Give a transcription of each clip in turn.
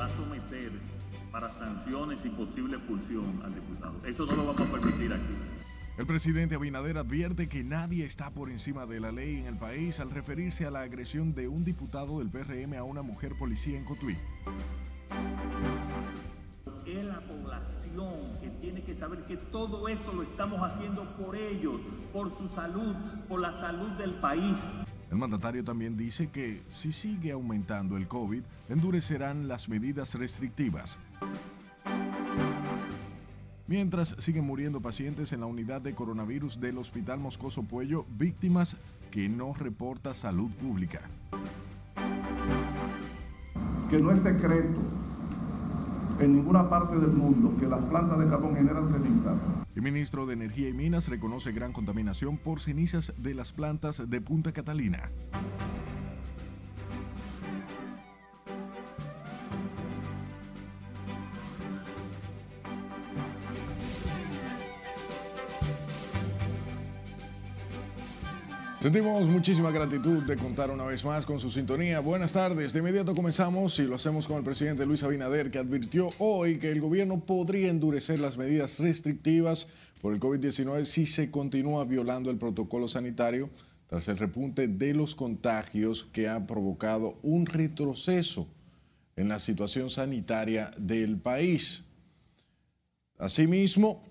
va a someter para sanciones y posible expulsión al diputado. Eso no lo vamos a permitir aquí. El presidente Abinader advierte que nadie está por encima de la ley en el país al referirse a la agresión de un diputado del PRM a una mujer policía en Cotuí. Es la población que tiene que saber que todo esto lo estamos haciendo por ellos, por su salud, por la salud del país. El mandatario también dice que si sigue aumentando el COVID, endurecerán las medidas restrictivas. Mientras siguen muriendo pacientes en la unidad de coronavirus del Hospital Moscoso Puello, víctimas que no reporta salud pública. Que no es secreto en ninguna parte del mundo que las plantas de carbón generan ceniza. El ministro de Energía y Minas reconoce gran contaminación por cenizas de las plantas de Punta Catalina. Sentimos muchísima gratitud de contar una vez más con su sintonía. Buenas tardes. De inmediato comenzamos y lo hacemos con el presidente Luis Abinader, que advirtió hoy que el gobierno podría endurecer las medidas restrictivas por el COVID-19 si se continúa violando el protocolo sanitario tras el repunte de los contagios que ha provocado un retroceso en la situación sanitaria del país. Asimismo,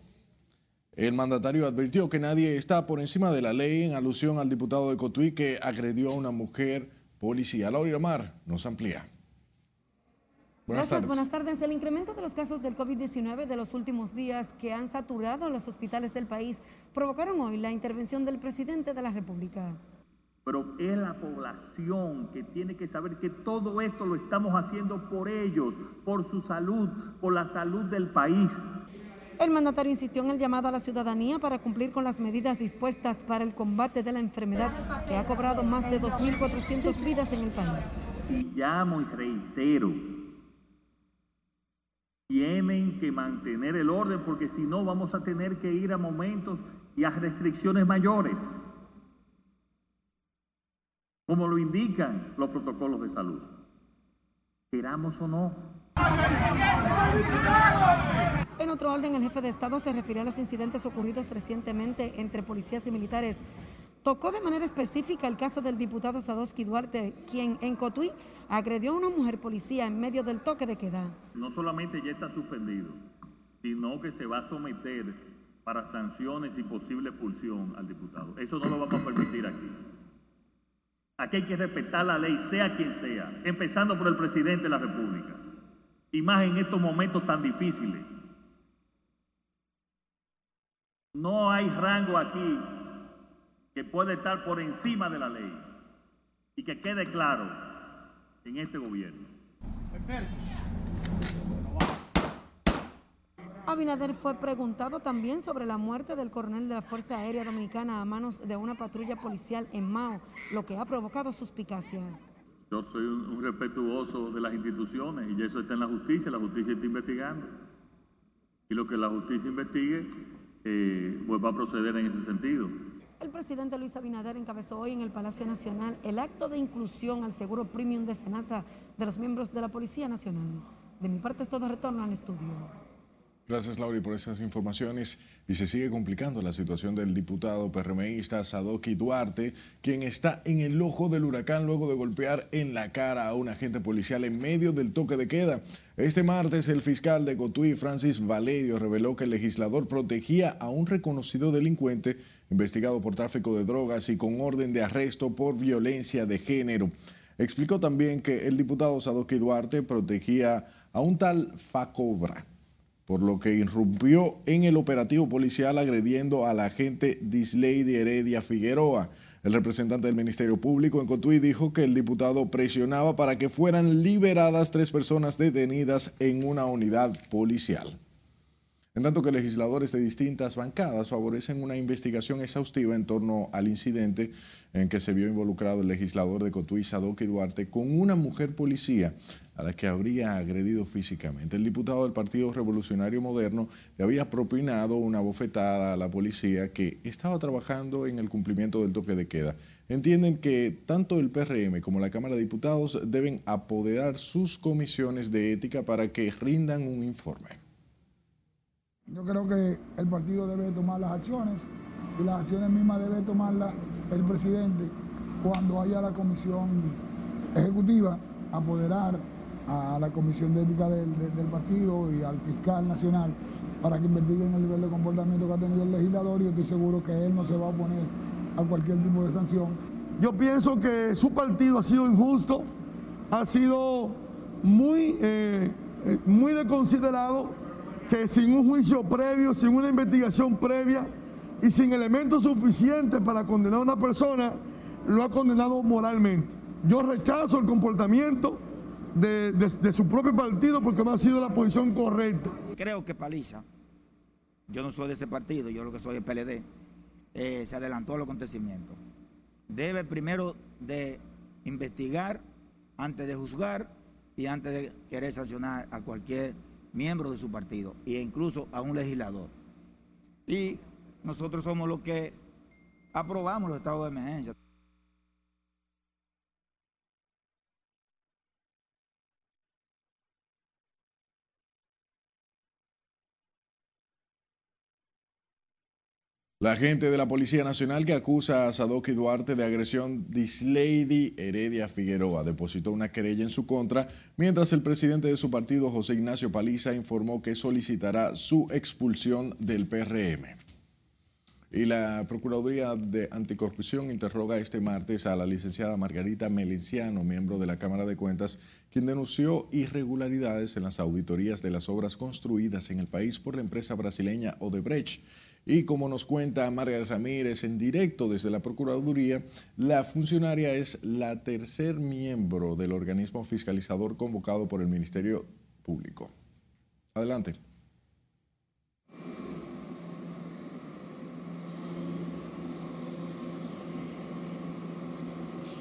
el mandatario advirtió que nadie está por encima de la ley en alusión al diputado de Cotuí que agredió a una mujer policía. Laura Mar nos amplía. Buenas Gracias, tardes. buenas tardes. El incremento de los casos del COVID-19 de los últimos días que han saturado los hospitales del país provocaron hoy la intervención del presidente de la República. Pero es la población que tiene que saber que todo esto lo estamos haciendo por ellos, por su salud, por la salud del país. El mandatario insistió en el llamado a la ciudadanía para cumplir con las medidas dispuestas para el combate de la enfermedad que ha cobrado más de 2.400 vidas en el país. Y llamo y reitero, tienen que mantener el orden porque si no vamos a tener que ir a momentos y a restricciones mayores, como lo indican los protocolos de salud, queramos o no. En otro orden, el jefe de Estado se refirió a los incidentes ocurridos recientemente entre policías y militares. Tocó de manera específica el caso del diputado Sadowski Duarte, quien en Cotuí agredió a una mujer policía en medio del toque de queda. No solamente ya está suspendido, sino que se va a someter para sanciones y posible expulsión al diputado. Eso no lo vamos a permitir aquí. Aquí hay que respetar la ley, sea quien sea, empezando por el presidente de la República y más en estos momentos tan difíciles. No hay rango aquí que pueda estar por encima de la ley y que quede claro en este gobierno. Abinader fue preguntado también sobre la muerte del coronel de la Fuerza Aérea Dominicana a manos de una patrulla policial en Mao, lo que ha provocado suspicacia. Yo soy un, respetuoso de las instituciones y eso está en la justicia, la justicia está investigando. Y lo que la justicia investigue, eh, pues va a proceder en ese sentido. El presidente Luis Abinader encabezó hoy en el Palacio Nacional el acto de inclusión al seguro premium de Senasa de los miembros de la Policía Nacional. De mi parte es todo retorno al estudio. Gracias, Lauri, por esas informaciones. Y se sigue complicando la situación del diputado PRMista Sadoki Duarte, quien está en el ojo del huracán luego de golpear en la cara a un agente policial en medio del toque de queda. Este martes, el fiscal de Cotuí, Francis Valerio, reveló que el legislador protegía a un reconocido delincuente investigado por tráfico de drogas y con orden de arresto por violencia de género. Explicó también que el diputado Sadoki Duarte protegía a un tal Facobra por lo que irrumpió en el operativo policial agrediendo a la agente Disley Heredia Figueroa. El representante del Ministerio Público en Cotuí dijo que el diputado presionaba para que fueran liberadas tres personas detenidas en una unidad policial. En tanto que legisladores de distintas bancadas favorecen una investigación exhaustiva en torno al incidente en que se vio involucrado el legislador de Cotuí, Sadoki Duarte, con una mujer policía a la que habría agredido físicamente. El diputado del Partido Revolucionario Moderno le había propinado una bofetada a la policía que estaba trabajando en el cumplimiento del toque de queda. Entienden que tanto el PRM como la Cámara de Diputados deben apoderar sus comisiones de ética para que rindan un informe. Yo creo que el partido debe tomar las acciones y las acciones mismas debe tomarlas el presidente cuando haya la comisión ejecutiva, apoderar a la Comisión de Ética del, partido y al fiscal nacional para que investiguen el nivel de comportamiento que ha tenido el legislador y estoy seguro que él no se va a oponer a cualquier tipo de sanción. Yo pienso que su partido ha sido injusto, ha sido muy, eh, eh, muy desconsiderado, que sin un juicio previo, sin una investigación previa y sin elementos suficientes para condenar a una persona, lo ha condenado moralmente. Yo rechazo el comportamiento de, su propio partido porque no ha sido la posición correcta. Creo que Paliza, yo no soy de ese partido, yo lo que soy es PLD, eh, se adelantó al acontecimiento. Debe primero de investigar antes de juzgar y antes de querer sancionar a cualquier miembro de su partido e incluso a un legislador. Y nosotros somos los que aprobamos los estados de emergencia. La agente de la Policía Nacional que acusa a Sadoki Duarte de agresión Dislady Heredia Figueroa depositó una querella en su contra, mientras el presidente de su partido, José Ignacio Paliza, informó que solicitará su expulsión del PRM. Y la Procuraduría de Anticorrupción interroga este martes a la licenciada Margarita Melenciano, miembro de la Cámara de Cuentas, quien denunció irregularidades en las auditorías de las obras construidas en el país por la empresa brasileña Odebrecht. Y como nos cuenta Margarita Ramírez en directo desde la Procuraduría, la funcionaria es la tercer miembro del organismo fiscalizador convocado por el Ministerio Público. Adelante.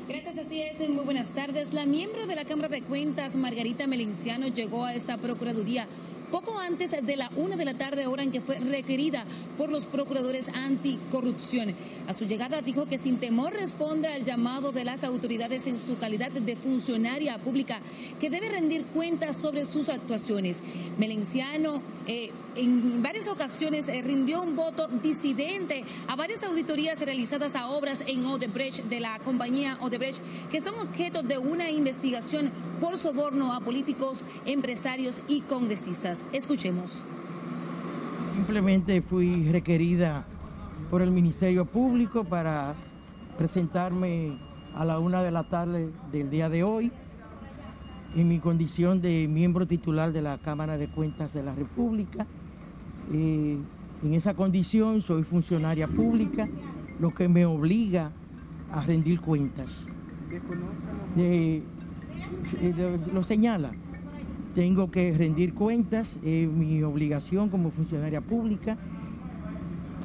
Gracias, así es. Muy buenas tardes. La miembro de la Cámara de Cuentas, Margarita Melinciano, llegó a esta Procuraduría poco antes de la una de la tarde, hora en que fue requerida por los procuradores anticorrupción. A su llegada dijo que sin temor responde al llamado de las autoridades en su calidad de funcionaria pública que debe rendir cuentas sobre sus actuaciones. Melenciano eh, en varias ocasiones eh, rindió un voto disidente a varias auditorías realizadas a obras en Odebrecht de la compañía Odebrecht que son objeto de una investigación por soborno a políticos, empresarios y congresistas. Escuchemos. Simplemente fui requerida por el Ministerio Público para presentarme a la una de la tarde del día de hoy en mi condición de miembro titular de la Cámara de Cuentas de la República. Eh, en esa condición soy funcionaria pública, lo que me obliga a rendir cuentas. Eh, lo señala. Tengo que rendir cuentas, es mi obligación como funcionaria pública.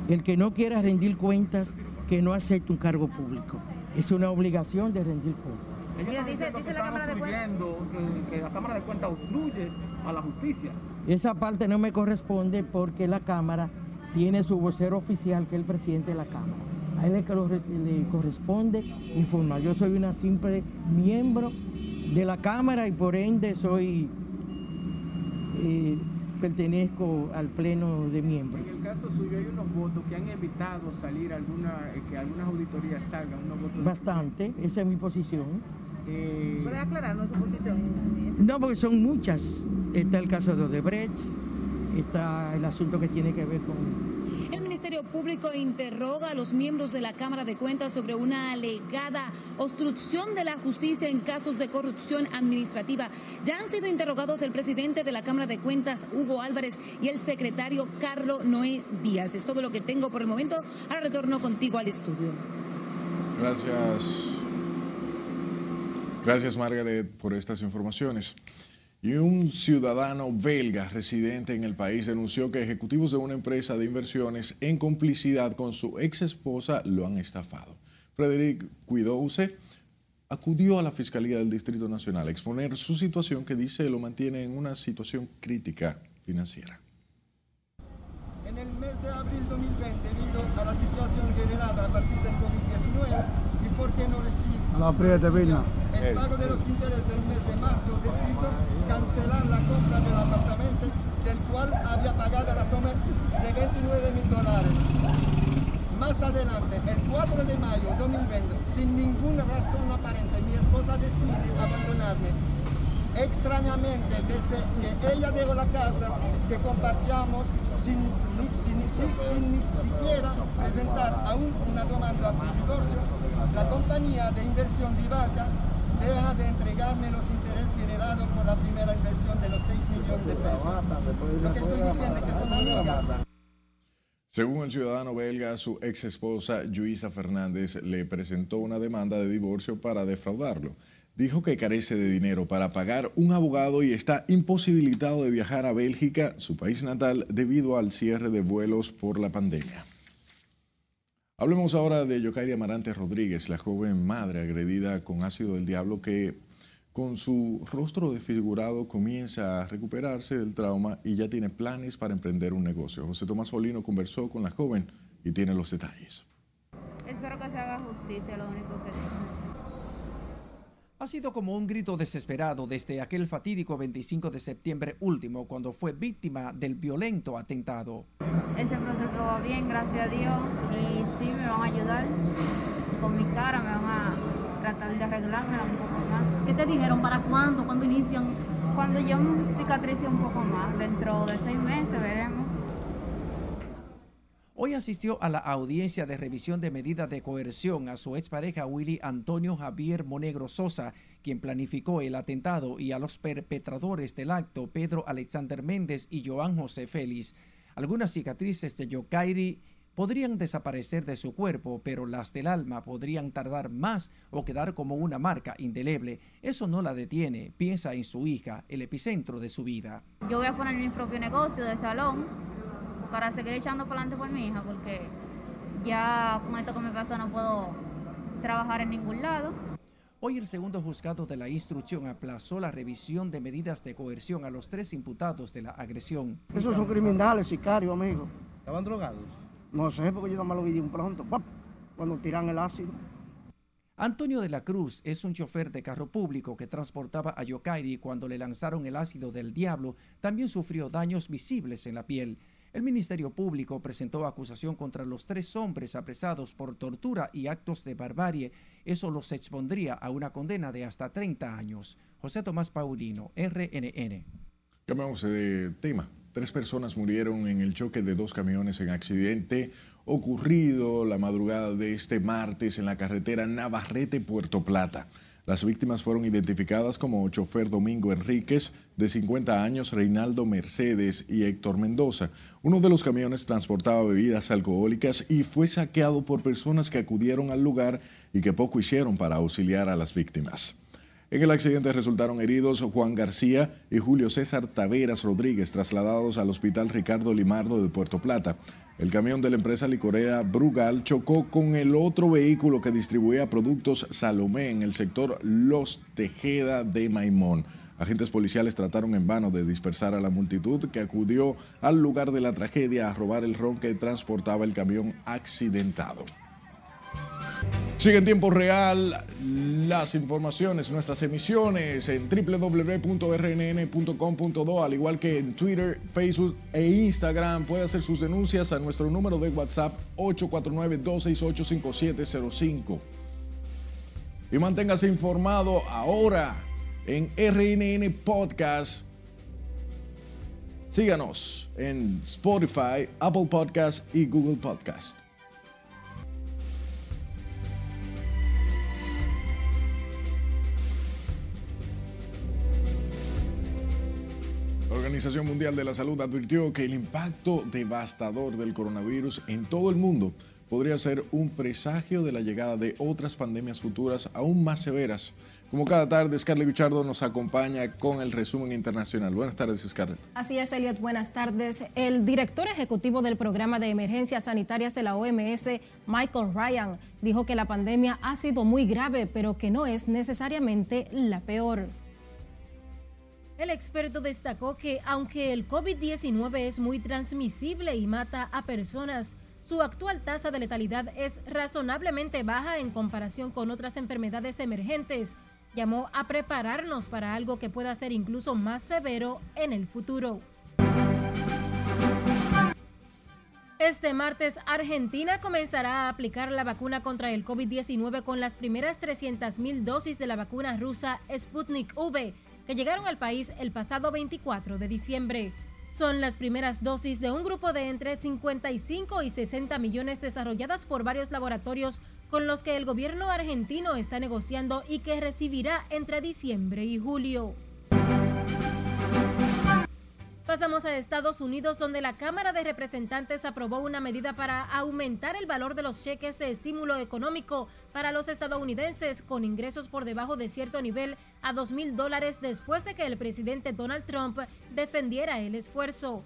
El que no quiera rendir cuentas, que no acepte un cargo público. Es una obligación de rendir cuentas. Dice, dice, la Cámara de Cuentas que, que la Cámara de Cuentas obstruye a la justicia. Esa parte no me corresponde porque la Cámara tiene su vocero oficial, que es el presidente de la Cámara. A él le, corresponde informar. Yo soy una simple miembro de la Cámara y por ende soy eh, pertenezco al pleno de miembros. En el caso suyo hay unos votos que han evitado salir alguna, eh, que algunas auditorías salgan, unos votos. Bastante, esa es mi posición. Eh... ¿Puede aclararnos su posición? No, porque son muchas. Está el caso de Odebrecht, está el asunto que tiene que ver con Público interroga a los miembros de la Cámara de Cuentas sobre una alegada obstrucción de la justicia en casos de corrupción administrativa. Ya han sido interrogados el presidente de la Cámara de Cuentas, Hugo Álvarez, y el secretario Carlos Noé Díaz. Es todo lo que tengo por el momento. Ahora retorno contigo al estudio. Gracias. Gracias, Margaret, por estas informaciones. Y un ciudadano belga residente en el país denunció que ejecutivos de una empresa de inversiones en complicidad con su ex esposa lo han estafado. Frederic Cuidouse acudió a la Fiscalía del Distrito Nacional a exponer su situación que dice lo mantiene en una situación crítica financiera. En el mes de abril 2020, debido a la situación generada a partir del COVID-19 y porque no recibió el pago de los intereses del mes de marzo, decidió cancelar la compra del apartamento, del cual había pagado la suma de 29 mil dólares. Más adelante, el 4 de mayo 2020, sin ninguna razón aparente, mi esposa decide abandonarme. Extrañamente, desde que ella dejó la casa que compartíamos sin ni, sin, sin ni siquiera presentar aún una demanda de divorcio, la compañía de inversión Vivaca deja de entregarme los intereses generados por la primera inversión de los 6 millones de pesos. Lo que estoy diciendo es que son amigas. Según el ciudadano belga, su ex esposa Luisa Fernández le presentó una demanda de divorcio para defraudarlo. Dijo que carece de dinero para pagar un abogado y está imposibilitado de viajar a Bélgica, su país natal, debido al cierre de vuelos por la pandemia. Hablemos ahora de Yokairi Amarante Rodríguez, la joven madre agredida con ácido del diablo que con su rostro desfigurado comienza a recuperarse del trauma y ya tiene planes para emprender un negocio. José Tomás Polino conversó con la joven y tiene los detalles. Espero que se haga justicia, lo único que digo. Ha sido como un grito desesperado desde aquel fatídico 25 de septiembre último cuando fue víctima del violento atentado. Ese proceso va bien, gracias a Dios, y sí me van a ayudar con mi cara, me van a tratar de arreglármela un poco más. ¿Qué te dijeron? ¿Para cuándo? ¿Cuándo inician? Cuando yo me cicatrice un poco más, dentro de seis meses veremos. Hoy asistió a la audiencia de revisión de medidas de coerción a su expareja Willy Antonio Javier Monegro Sosa, quien planificó el atentado, y a los perpetradores del acto, Pedro Alexander Méndez y Joan José Félix. Algunas cicatrices de Yokairi podrían desaparecer de su cuerpo, pero las del alma podrían tardar más o quedar como una marca indeleble. Eso no la detiene. Piensa en su hija, el epicentro de su vida. Yo voy a poner mi propio negocio de salón para seguir echando para adelante por mi hija, porque ya con esto que me pasó no puedo trabajar en ningún lado. Hoy el segundo juzgado de la instrucción aplazó la revisión de medidas de coerción a los tres imputados de la agresión. Esos son criminales, sicarios, amigo. ¿Estaban drogados? No sé, porque yo nomás lo vi de un pronto, ¡pap! cuando tiran el ácido. Antonio de la Cruz es un chofer de carro público que transportaba a Yokairi cuando le lanzaron el ácido del diablo. También sufrió daños visibles en la piel. El Ministerio Público presentó acusación contra los tres hombres apresados por tortura y actos de barbarie. Eso los expondría a una condena de hasta 30 años. José Tomás Paulino, RNN. Cambiamos de tema. Tres personas murieron en el choque de dos camiones en accidente ocurrido la madrugada de este martes en la carretera Navarrete-Puerto Plata. Las víctimas fueron identificadas como chofer Domingo Enríquez, de 50 años, Reinaldo Mercedes y Héctor Mendoza. Uno de los camiones transportaba bebidas alcohólicas y fue saqueado por personas que acudieron al lugar y que poco hicieron para auxiliar a las víctimas. En el accidente resultaron heridos Juan García y Julio César Taveras Rodríguez, trasladados al Hospital Ricardo Limardo de Puerto Plata. El camión de la empresa licorera Brugal chocó con el otro vehículo que distribuía productos Salomé en el sector Los Tejeda de Maimón. Agentes policiales trataron en vano de dispersar a la multitud que acudió al lugar de la tragedia a robar el ron que transportaba el camión accidentado. Sigue en tiempo real las informaciones, nuestras emisiones en www.rnn.com.do, al igual que en Twitter, Facebook e Instagram. Puede hacer sus denuncias a nuestro número de WhatsApp 849-268-5705. Y manténgase informado ahora en RNN Podcast. Síganos en Spotify, Apple Podcast y Google Podcast. La Organización Mundial de la Salud advirtió que el impacto devastador del coronavirus en todo el mundo podría ser un presagio de la llegada de otras pandemias futuras aún más severas. Como cada tarde, Scarlett Guichardo nos acompaña con el resumen internacional. Buenas tardes, Scarlett. Así es, Elliot. Buenas tardes. El director ejecutivo del Programa de Emergencias Sanitarias de la OMS, Michael Ryan, dijo que la pandemia ha sido muy grave, pero que no es necesariamente la peor. El experto destacó que aunque el COVID-19 es muy transmisible y mata a personas, su actual tasa de letalidad es razonablemente baja en comparación con otras enfermedades emergentes. Llamó a prepararnos para algo que pueda ser incluso más severo en el futuro. Este martes, Argentina comenzará a aplicar la vacuna contra el COVID-19 con las primeras 300.000 dosis de la vacuna rusa Sputnik V que llegaron al país el pasado 24 de diciembre. Son las primeras dosis de un grupo de entre 55 y 60 millones desarrolladas por varios laboratorios con los que el gobierno argentino está negociando y que recibirá entre diciembre y julio. Pasamos a Estados Unidos, donde la Cámara de Representantes aprobó una medida para aumentar el valor de los cheques de estímulo económico para los estadounidenses con ingresos por debajo de cierto nivel a 2 mil dólares después de que el presidente Donald Trump defendiera el esfuerzo.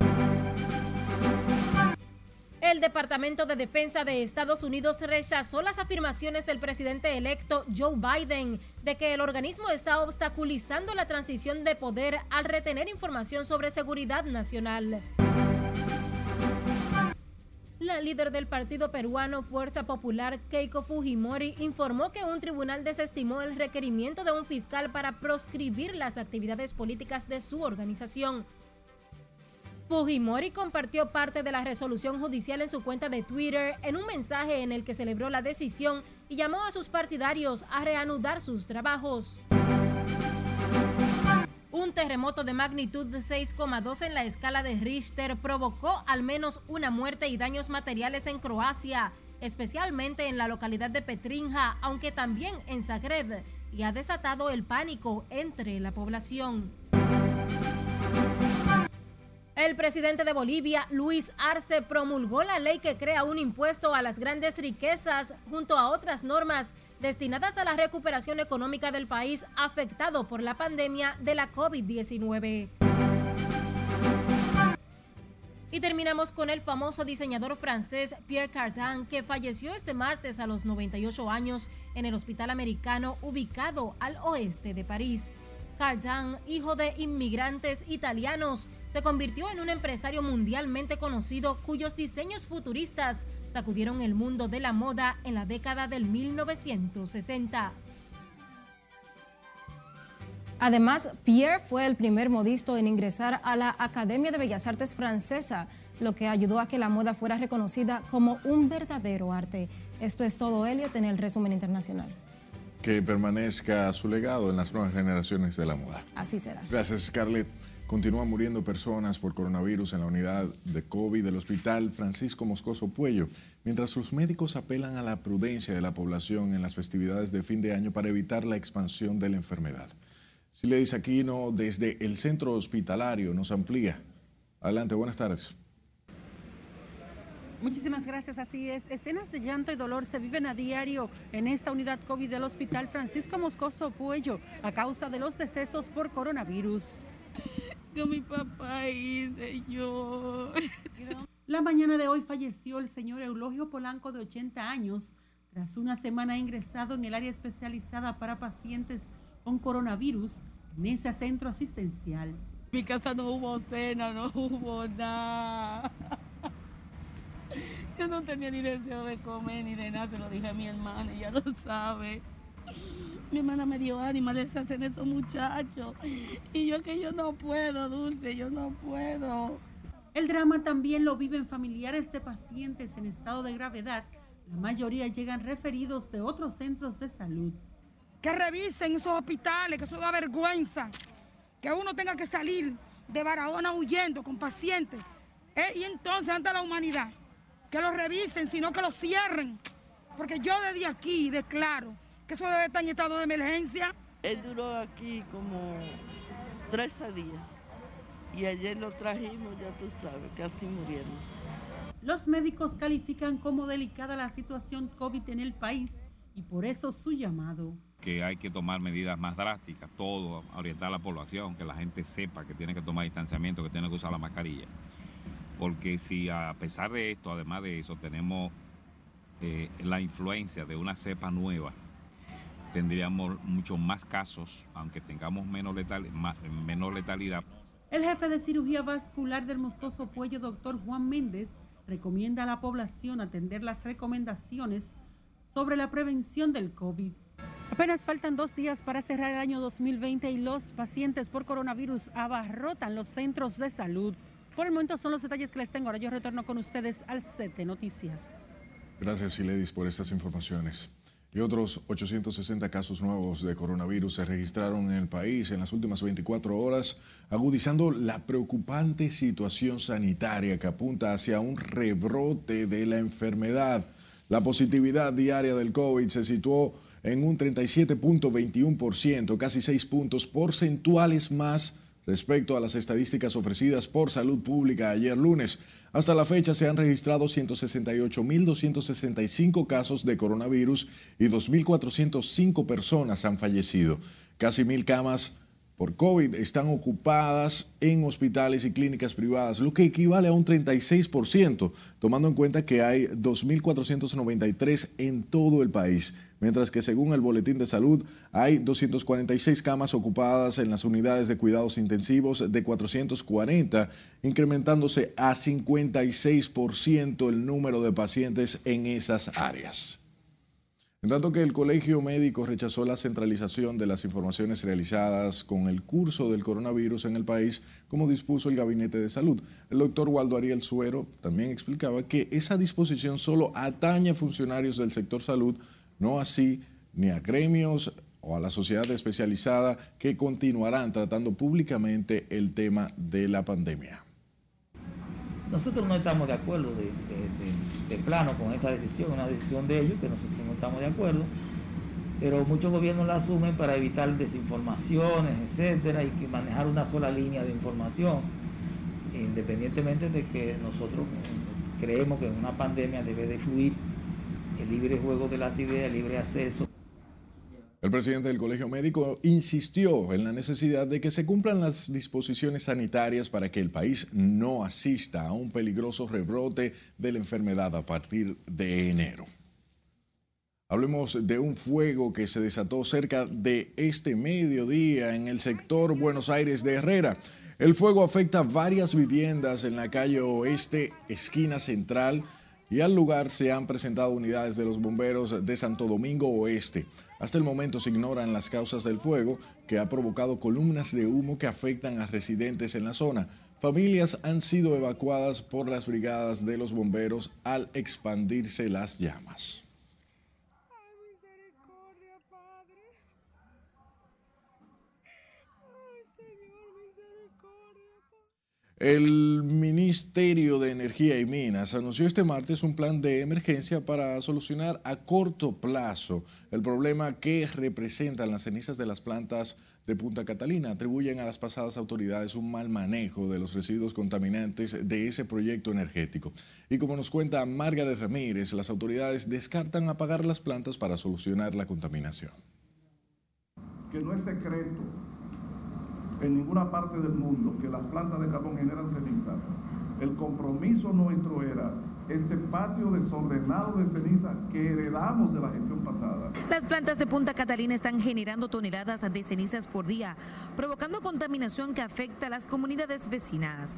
El Departamento de Defensa de Estados Unidos rechazó las afirmaciones del presidente electo Joe Biden de que el organismo está obstaculizando la transición de poder al retener información sobre seguridad nacional. La líder del partido peruano Fuerza Popular, Keiko Fujimori, informó que un tribunal desestimó el requerimiento de un fiscal para proscribir las actividades políticas de su organización. Fujimori compartió parte de la resolución judicial en su cuenta de Twitter en un mensaje en el que celebró la decisión y llamó a sus partidarios a reanudar sus trabajos. Un terremoto de magnitud de 6,2 en la escala de Richter provocó al menos una muerte y daños materiales en Croacia, especialmente en la localidad de Petrinja, aunque también en Zagreb, y ha desatado el pánico entre la población. El presidente de Bolivia, Luis Arce, promulgó la ley que crea un impuesto a las grandes riquezas junto a otras normas destinadas a la recuperación económica del país afectado por la pandemia de la COVID-19. Y terminamos con el famoso diseñador francés Pierre Cardin, que falleció este martes a los 98 años en el Hospital Americano ubicado al oeste de París. Cardin, hijo de inmigrantes italianos, se convirtió en un empresario mundialmente conocido cuyos diseños futuristas sacudieron el mundo de la moda en la década del 1960. Además, Pierre fue el primer modisto en ingresar a la Academia de Bellas Artes francesa, lo que ayudó a que la moda fuera reconocida como un verdadero arte. Esto es todo, Elliot, en el resumen internacional que permanezca su legado en las nuevas generaciones de la moda. Así será. Gracias, Scarlett. Continúan muriendo personas por coronavirus en la unidad de COVID del Hospital Francisco Moscoso Puello, mientras los médicos apelan a la prudencia de la población en las festividades de fin de año para evitar la expansión de la enfermedad. Siledis Aquino, desde el centro hospitalario, nos amplía. Adelante, buenas tardes. Muchísimas gracias, así es. Escenas de llanto y dolor se viven a diario en esta unidad COVID del Hospital Francisco Moscoso Puello a causa de los decesos por coronavirus. Que mi papá y señor. La mañana de hoy falleció el señor Eulogio Polanco de 80 años tras una semana ingresado en el área especializada para pacientes con coronavirus en ese centro asistencial. En mi casa no hubo cena, no hubo nada. Yo no tenía ni deseo de comer ni de nada, se lo dije a mi hermana, ella lo sabe. Mi hermana me dio ánimo, les hacen esos muchachos. Y yo que yo no puedo, Dulce, yo no puedo. El drama también lo viven familiares de pacientes en estado de gravedad. La mayoría llegan referidos de otros centros de salud. Que revisen esos hospitales, que eso da vergüenza. Que uno tenga que salir de Barahona huyendo con pacientes. Eh, y entonces, ante la humanidad, que lo revisen, sino que lo cierren. Porque yo desde aquí declaro que eso debe estar en estado de emergencia. Él duró aquí como 13 días. Y ayer lo trajimos, ya tú sabes, casi muriendo. Los médicos califican como delicada la situación COVID en el país y por eso su llamado. Que hay que tomar medidas más drásticas, todo, orientar a la población, que la gente sepa que tiene que tomar distanciamiento, que tiene que usar la mascarilla. Porque si a pesar de esto, además de eso, tenemos eh, la influencia de una cepa nueva, tendríamos muchos más casos, aunque tengamos menos, letal, menos letalidad. El jefe de cirugía vascular del Moscoso Puello, doctor Juan Méndez, recomienda a la población atender las recomendaciones sobre la prevención del COVID. Apenas faltan dos días para cerrar el año 2020 y los pacientes por coronavirus abarrotan los centros de salud. Por el momento son los detalles que les tengo. Ahora yo retorno con ustedes al CT Noticias. Gracias, Siledis, por estas informaciones. Y otros 860 casos nuevos de coronavirus se registraron en el país en las últimas 24 horas, agudizando la preocupante situación sanitaria que apunta hacia un rebrote de la enfermedad. La positividad diaria del COVID se situó en un 37.21%, casi 6 puntos porcentuales más respecto a las estadísticas ofrecidas por Salud Pública ayer lunes. Hasta la fecha se han registrado 168.265 casos de coronavirus y 2.405 personas han fallecido. Casi mil camas por COVID están ocupadas en hospitales y clínicas privadas, lo que equivale a un 36%, tomando en cuenta que hay 2.493 en todo el país, mientras que según el Boletín de Salud hay 246 camas ocupadas en las unidades de cuidados intensivos de 440, incrementándose a 56% el número de pacientes en esas áreas. En tanto que el Colegio Médico rechazó la centralización de las informaciones realizadas con el curso del coronavirus en el país, como dispuso el Gabinete de Salud. El doctor Waldo Ariel Suero también explicaba que esa disposición solo atañe a funcionarios del sector salud, no así ni a gremios o a la sociedad especializada que continuarán tratando públicamente el tema de la pandemia. Nosotros no estamos de acuerdo de, plano con esa decisión, una decisión de ellos que nosotros no estamos de acuerdo, pero muchos gobiernos la asumen para evitar desinformaciones, etcétera, y que manejar una sola línea de información, independientemente de que nosotros creemos que en una pandemia debe de fluir el libre juego de las ideas, el libre acceso el presidente del Colegio Médico insistió en la necesidad de que se cumplan las disposiciones sanitarias para que el país no asista a un peligroso rebrote de la enfermedad a partir de enero. Hablemos de un fuego que se desató cerca de este mediodía en el sector Buenos Aires de Herrera. El fuego afecta varias viviendas en la calle Oeste, esquina central, y al lugar se han presentado unidades de los bomberos de Santo Domingo Oeste. Hasta el momento se ignoran las causas del fuego que ha provocado columnas de humo que afectan a residentes en la zona. Familias han sido evacuadas por las brigadas de los bomberos al expandirse las llamas. El Ministerio de Energía y Minas anunció este martes un plan de emergencia para solucionar a corto plazo el problema que representan las cenizas de las plantas de Punta Catalina. Atribuyen a las pasadas autoridades un mal manejo de los residuos contaminantes de ese proyecto energético. Y como nos cuenta Margaret Ramírez, las autoridades descartan apagar las plantas para solucionar la contaminación. Que no es secreto en ninguna parte del mundo que las plantas de carbón generan ceniza. El compromiso nuestro era ese patio desordenado de ceniza que heredamos de la gestión pasada. Las plantas de Punta Catalina están generando toneladas de cenizas por día, provocando contaminación que afecta a las comunidades vecinas.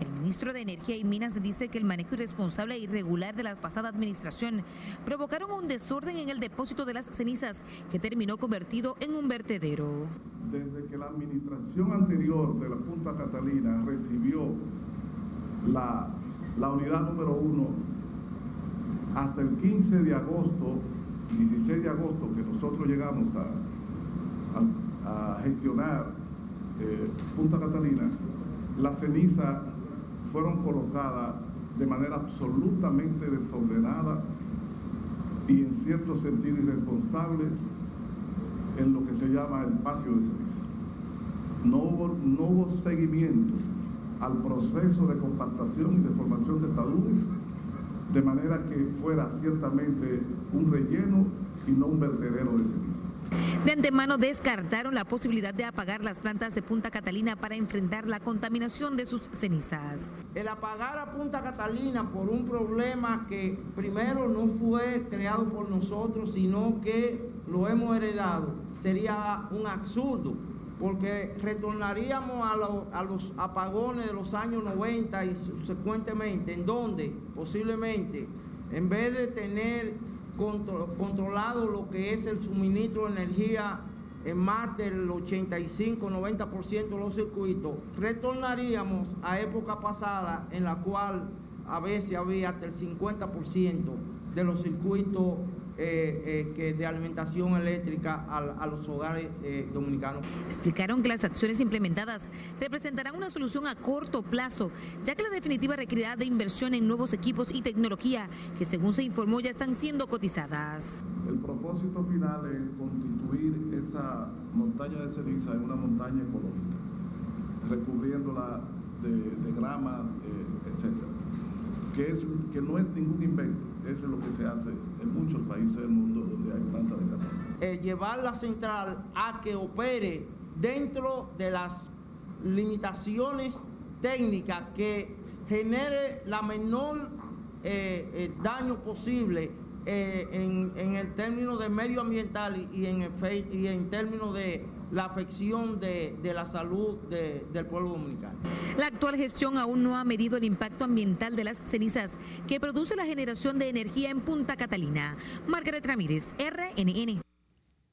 El ministro de Energía y Minas dice que el manejo irresponsable e irregular de la pasada administración provocaron un desorden en el depósito de las cenizas que terminó convertido en un vertedero. Desde que la administración anterior de la Punta Catalina recibió la, unidad número uno, hasta el 15 de agosto, 16 de agosto, que nosotros llegamos a, gestionar eh, Punta Catalina, la ceniza fueron colocadas de manera absolutamente desordenada y en cierto sentido irresponsable en lo que se llama el patio de ceniza. No hubo, no hubo seguimiento al proceso de compactación y de formación de taludes de manera que fuera ciertamente un relleno y no un vertedero de ceniza. De antemano descartaron la posibilidad de apagar las plantas de Punta Catalina para enfrentar la contaminación de sus cenizas. El apagar a Punta Catalina por un problema que primero no fue creado por nosotros, sino que lo hemos heredado, sería un absurdo, porque retornaríamos a, los apagones de los años 90 y subsecuentemente, en donde posiblemente, en vez de tener controlado lo que es el suministro de energía en más del 85-90% de los circuitos, retornaríamos a época pasada en la cual a veces había hasta el 50% de los circuitos eh, eh, que de alimentación eléctrica a, los hogares eh, dominicanos. Explicaron que las acciones implementadas representarán una solución a corto plazo, ya que la definitiva requerirá de inversión en nuevos equipos y tecnología que según se informó ya están siendo cotizadas. El propósito final es constituir esa montaña de ceniza en una montaña ecológica, recubriéndola de, de grama, etcétera, que, es, que no es ningún invento eso es lo que se hace en muchos países del mundo donde hay planta de carbón. Eh, llevar la central a que opere dentro de las limitaciones técnicas que genere la menor eh, eh, daño posible en, el término de medioambiental y en, y en términos de la afección de, la salud del pueblo dominicano. La actual gestión aún no ha medido el impacto ambiental de las cenizas que produce la generación de energía en Punta Catalina. Margaret Ramírez, RNN.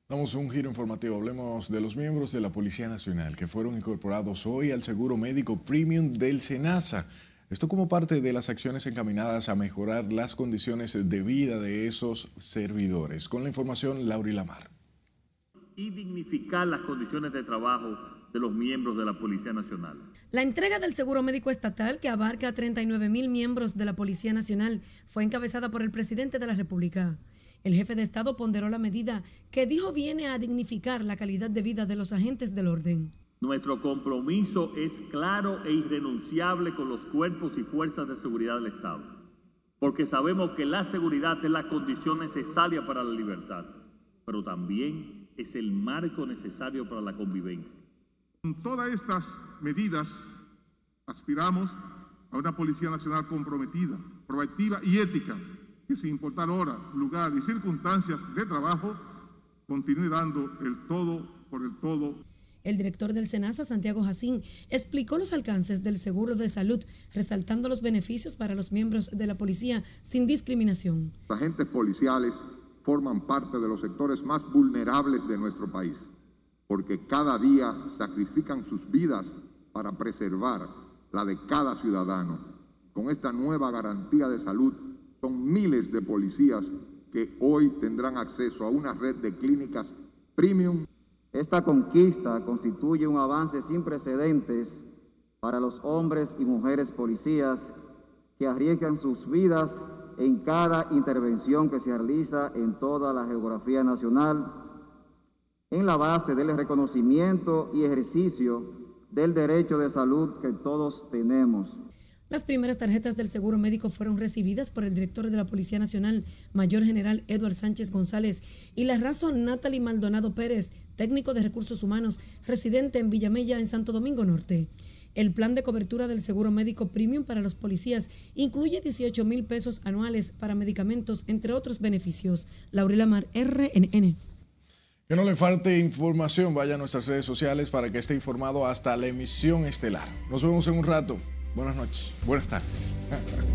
Damos un giro informativo. Hablemos de los miembros de la Policía Nacional que fueron incorporados hoy al seguro médico premium del SENASA. Esto como parte de las acciones encaminadas a mejorar las condiciones de vida de esos servidores. Con la información, Lauri Lamar y dignificar las condiciones de trabajo de los miembros de la Policía Nacional. La entrega del seguro médico estatal, que abarca a 39 mil miembros de la Policía Nacional, fue encabezada por el presidente de la República. El jefe de Estado ponderó la medida que dijo viene a dignificar la calidad de vida de los agentes del orden. Nuestro compromiso es claro e irrenunciable con los cuerpos y fuerzas de seguridad del Estado, porque sabemos que la seguridad es la condición necesaria para la libertad, pero también es el marco necesario para la convivencia. Con todas estas medidas aspiramos a una Policía Nacional comprometida, proactiva y ética, que sin importar hora, lugar y circunstancias de trabajo, continúe dando el todo por el todo. El director del SENASA, Santiago Jacín, explicó los alcances del seguro de salud, resaltando los beneficios para los miembros de la policía sin discriminación. Agentes policiales forman parte de los sectores más vulnerables de nuestro país, porque cada día sacrifican sus vidas para preservar la de cada ciudadano. Con esta nueva garantía de salud, son miles de policías que hoy tendrán acceso a una red de clínicas premium. Esta conquista constituye un avance sin precedentes para los hombres y mujeres policías que arriesgan sus vidas en cada intervención que se realiza en toda la geografía nacional, en la base del reconocimiento y ejercicio del derecho de salud que todos tenemos. Las primeras tarjetas del seguro médico fueron recibidas por el director de la Policía Nacional, Mayor General Eduard Sánchez González, y la razón Natalie Maldonado Pérez, técnico de recursos humanos, residente en Villamella, en Santo Domingo Norte. El plan de cobertura del seguro médico premium para los policías incluye 18 mil pesos anuales para medicamentos, entre otros beneficios. Laurela Mar, RNN. Que no le falte información, vaya a nuestras redes sociales para que esté informado hasta la emisión estelar. Nos vemos en un rato. Buenas noches, buenas tardes.